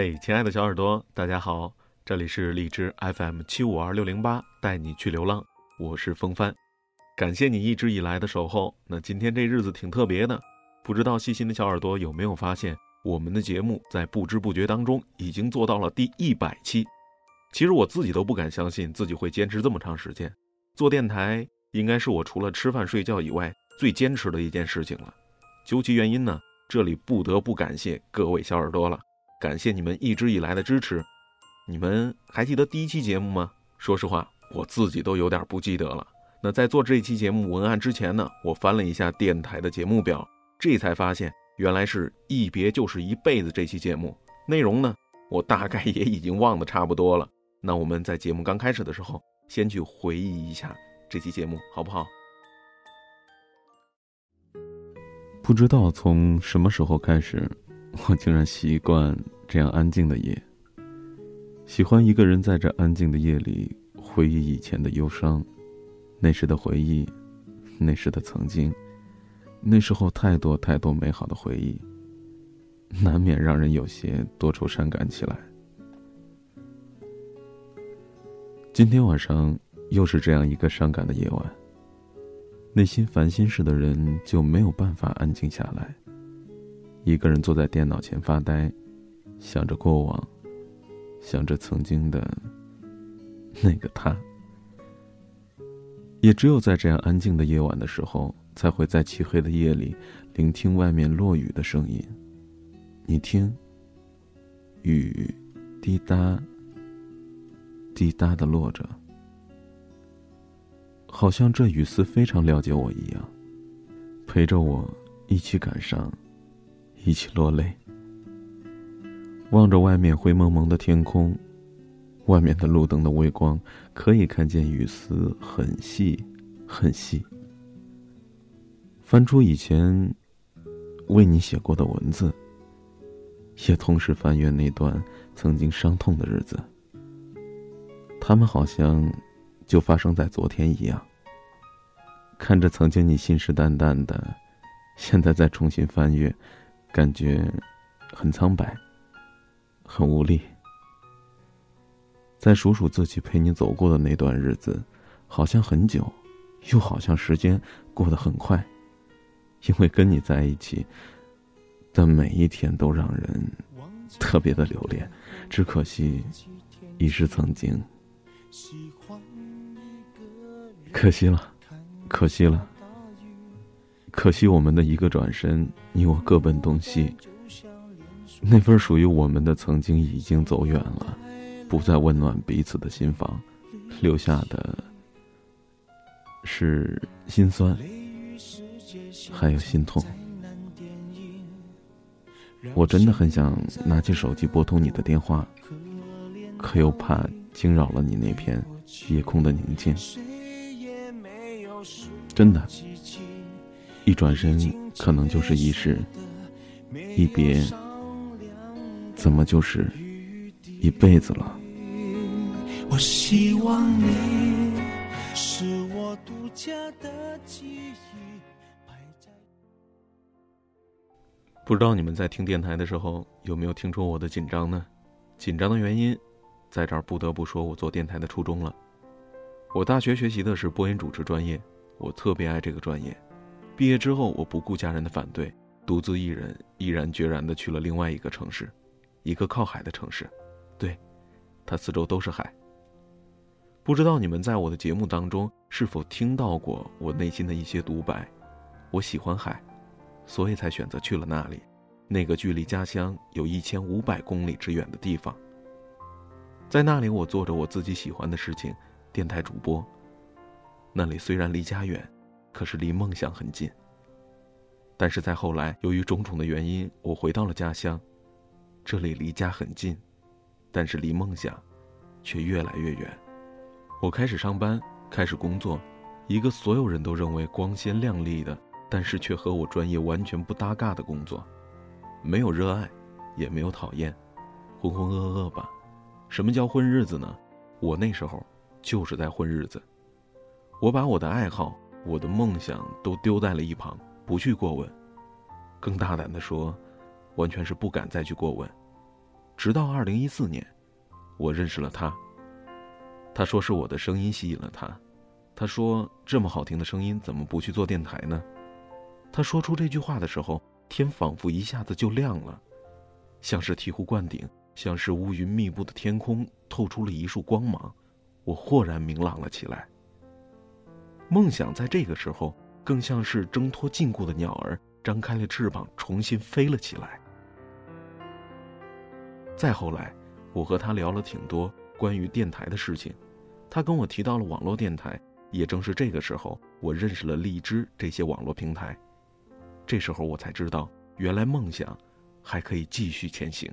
嘿，亲爱的小耳朵，大家好，这里是荔枝 FM 七五二六零八，带你去流浪，我是风帆，感谢你一直以来的守候。那今天这日子挺特别的，不知道细心的小耳朵有没有发现，我们的节目在不知不觉当中已经做到了第一百期。其实我自己都不敢相信自己会坚持这么长时间，做电台应该是我除了吃饭睡觉以外最坚持的一件事情了。究其原因呢，这里不得不感谢各位小耳朵了。感谢你们一直以来的支持，你们还记得第一期节目吗？说实话，我自己都有点不记得了。那在做这期节目文案之前呢，我翻了一下电台的节目表，这才发现原来是一别就是一辈子这期节目内容呢，我大概也已经忘得差不多了。那我们在节目刚开始的时候，先去回忆一下这期节目，好不好？不知道从什么时候开始。我竟然习惯这样安静的夜，喜欢一个人在这安静的夜里回忆以前的忧伤，那时的回忆，那时的曾经，那时候太多太多美好的回忆，难免让人有些多愁善感起来。今天晚上又是这样一个伤感的夜晚，内心烦心事的人就没有办法安静下来。一个人坐在电脑前发呆，想着过往，想着曾经的那个他。也只有在这样安静的夜晚的时候，才会在漆黑的夜里聆听外面落雨的声音。你听，雨滴答、滴答的落着，好像这雨丝非常了解我一样，陪着我一起感伤。一起落泪，望着外面灰蒙蒙的天空，外面的路灯的微光，可以看见雨丝很细，很细。翻出以前为你写过的文字，也同时翻阅那段曾经伤痛的日子。他们好像就发生在昨天一样。看着曾经你信誓旦旦的，现在再重新翻阅。感觉很苍白，很无力。再数数自己陪你走过的那段日子，好像很久，又好像时间过得很快。因为跟你在一起的每一天都让人特别的留恋，只可惜已是曾经。可惜了，可惜了。可惜我们的一个转身，你我各奔东西。那份属于我们的曾经已经走远了，不再温暖彼此的心房，留下的是心酸，还有心痛。我真的很想拿起手机拨通你的电话，可又怕惊扰了你那片夜空的宁静。真的。一转身，可能就是一世；一别，怎么就是一辈子了？我希望你是我独家的记忆。不知道你们在听电台的时候有没有听出我的紧张呢？紧张的原因，在这儿不得不说我做电台的初衷了。我大学学习的是播音主持专业，我特别爱这个专业。毕业之后，我不顾家人的反对，独自一人毅然决然地去了另外一个城市，一个靠海的城市。对，它四周都是海。不知道你们在我的节目当中是否听到过我内心的一些独白？我喜欢海，所以才选择去了那里，那个距离家乡有一千五百公里之远的地方。在那里，我做着我自己喜欢的事情，电台主播。那里虽然离家远。可是离梦想很近。但是在后来，由于种种的原因，我回到了家乡，这里离家很近，但是离梦想，却越来越远。我开始上班，开始工作，一个所有人都认为光鲜亮丽的，但是却和我专业完全不搭嘎的工作，没有热爱，也没有讨厌，浑浑噩噩吧。什么叫混日子呢？我那时候就是在混日子。我把我的爱好。我的梦想都丢在了一旁，不去过问。更大胆的说，完全是不敢再去过问。直到二零一四年，我认识了他。他说是我的声音吸引了他，他说这么好听的声音怎么不去做电台呢？他说出这句话的时候，天仿佛一下子就亮了，像是醍醐灌顶，像是乌云密布的天空透出了一束光芒，我豁然明朗了起来。梦想在这个时候更像是挣脱禁锢的鸟儿，张开了翅膀，重新飞了起来。再后来，我和他聊了挺多关于电台的事情，他跟我提到了网络电台。也正是这个时候，我认识了荔枝这些网络平台。这时候我才知道，原来梦想还可以继续前行。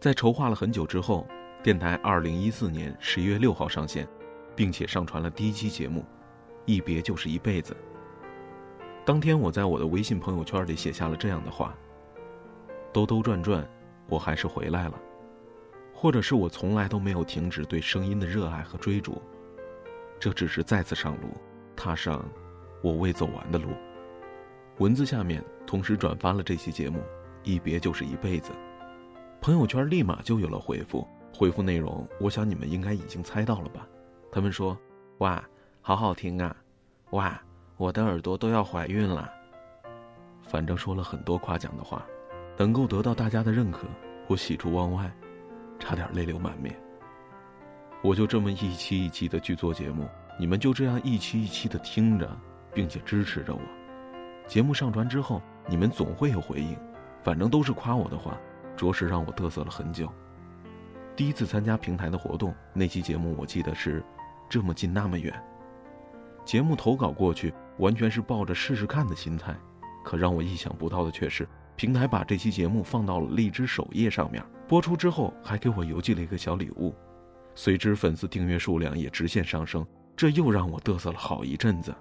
在筹划了很久之后，电台二零一四年十一月六号上线，并且上传了第一期节目，《一别就是一辈子》。当天，我在我的微信朋友圈里写下了这样的话：“兜兜转转，我还是回来了。”或者是我从来都没有停止对声音的热爱和追逐，这只是再次上路，踏上我未走完的路。文字下面同时转发了这期节目，一别就是一辈子。朋友圈立马就有了回复，回复内容，我想你们应该已经猜到了吧？他们说：“哇，好好听啊！哇，我的耳朵都要怀孕了。”反正说了很多夸奖的话，能够得到大家的认可，我喜出望外，差点泪流满面。我就这么一期一期的去做节目，你们就这样一期一期的听着，并且支持着我。节目上传之后，你们总会有回应，反正都是夸我的话，着实让我嘚瑟了很久。第一次参加平台的活动，那期节目我记得是这么近那么远。节目投稿过去，完全是抱着试试看的心态，可让我意想不到的却是，平台把这期节目放到了荔枝首页上面，播出之后还给我邮寄了一个小礼物，随之粉丝订阅数量也直线上升，这又让我嘚瑟了好一阵子。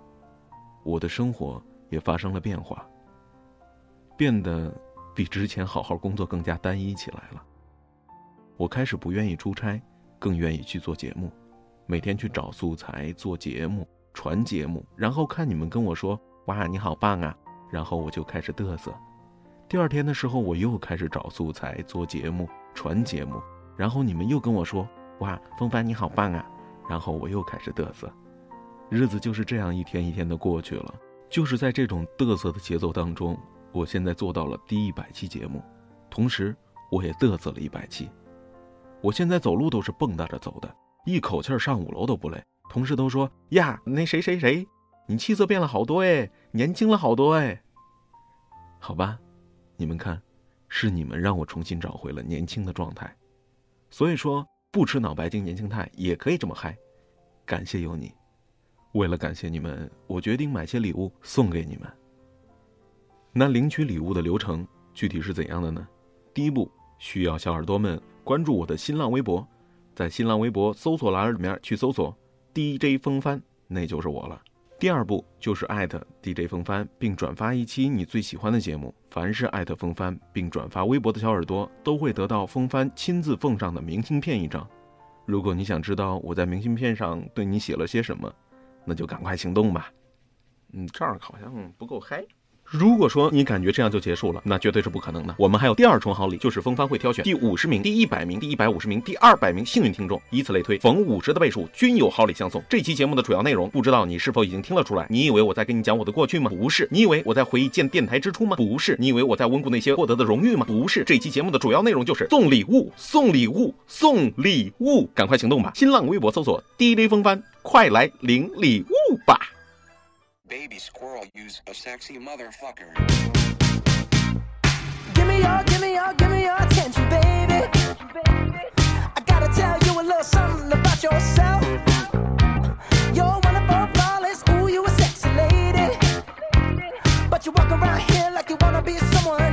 我的生活。也发生了变化，变得比之前好好工作更加单一起来了。我开始不愿意出差，更愿意去做节目，每天去找素材做节目、传节目，然后看你们跟我说“哇，你好棒啊”，然后我就开始嘚瑟。第二天的时候，我又开始找素材做节目、传节目，然后你们又跟我说“哇，风帆你好棒啊”，然后我又开始嘚瑟。日子就是这样一天一天的过去了。就是在这种嘚瑟的节奏当中，我现在做到了第一百期节目，同时我也嘚瑟了一百期。我现在走路都是蹦跶着走的，一口气上五楼都不累。同事都说：“呀，那谁谁谁，你气色变了好多哎，年轻了好多哎。”好吧，你们看，是你们让我重新找回了年轻的状态。所以说，不吃脑白金年轻态也可以这么嗨。感谢有你。为了感谢你们，我决定买些礼物送给你们。那领取礼物的流程具体是怎样的呢？第一步，需要小耳朵们关注我的新浪微博，在新浪微博搜索栏里面去搜索 DJ 风帆，那就是我了。第二步就是艾特 DJ 风帆，并转发一期你最喜欢的节目。凡是艾特风帆并转发微博的小耳朵，都会得到风帆亲自奉上的明信片一张。如果你想知道我在明信片上对你写了些什么，那就赶快行动吧，嗯，这儿好像不够嗨。如果说你感觉这样就结束了，那绝对是不可能的。我们还有第二重好礼，就是风帆会挑选第五十名、第一百名、第一百五十名、第二百名幸运听众，以此类推，逢五十的倍数均有好礼相送。这期节目的主要内容，不知道你是否已经听了出来？你以为我在跟你讲我的过去吗？不是。你以为我在回忆建电台之初吗？不是。你以为我在温故那些获得的荣誉吗？不是。这期节目的主要内容就是送礼物，送礼物，送礼物，赶快行动吧！新浪微博搜索 DJ 风帆。快来领礼物吧！Baby squirrel use a sexy motherfucker. Give me your, give me your, give me your attention, baby. I gotta tell you a little something about yourself. You're wonderful, flawless, ooh, you a sexy lady. But you walk around here like you wanna be someone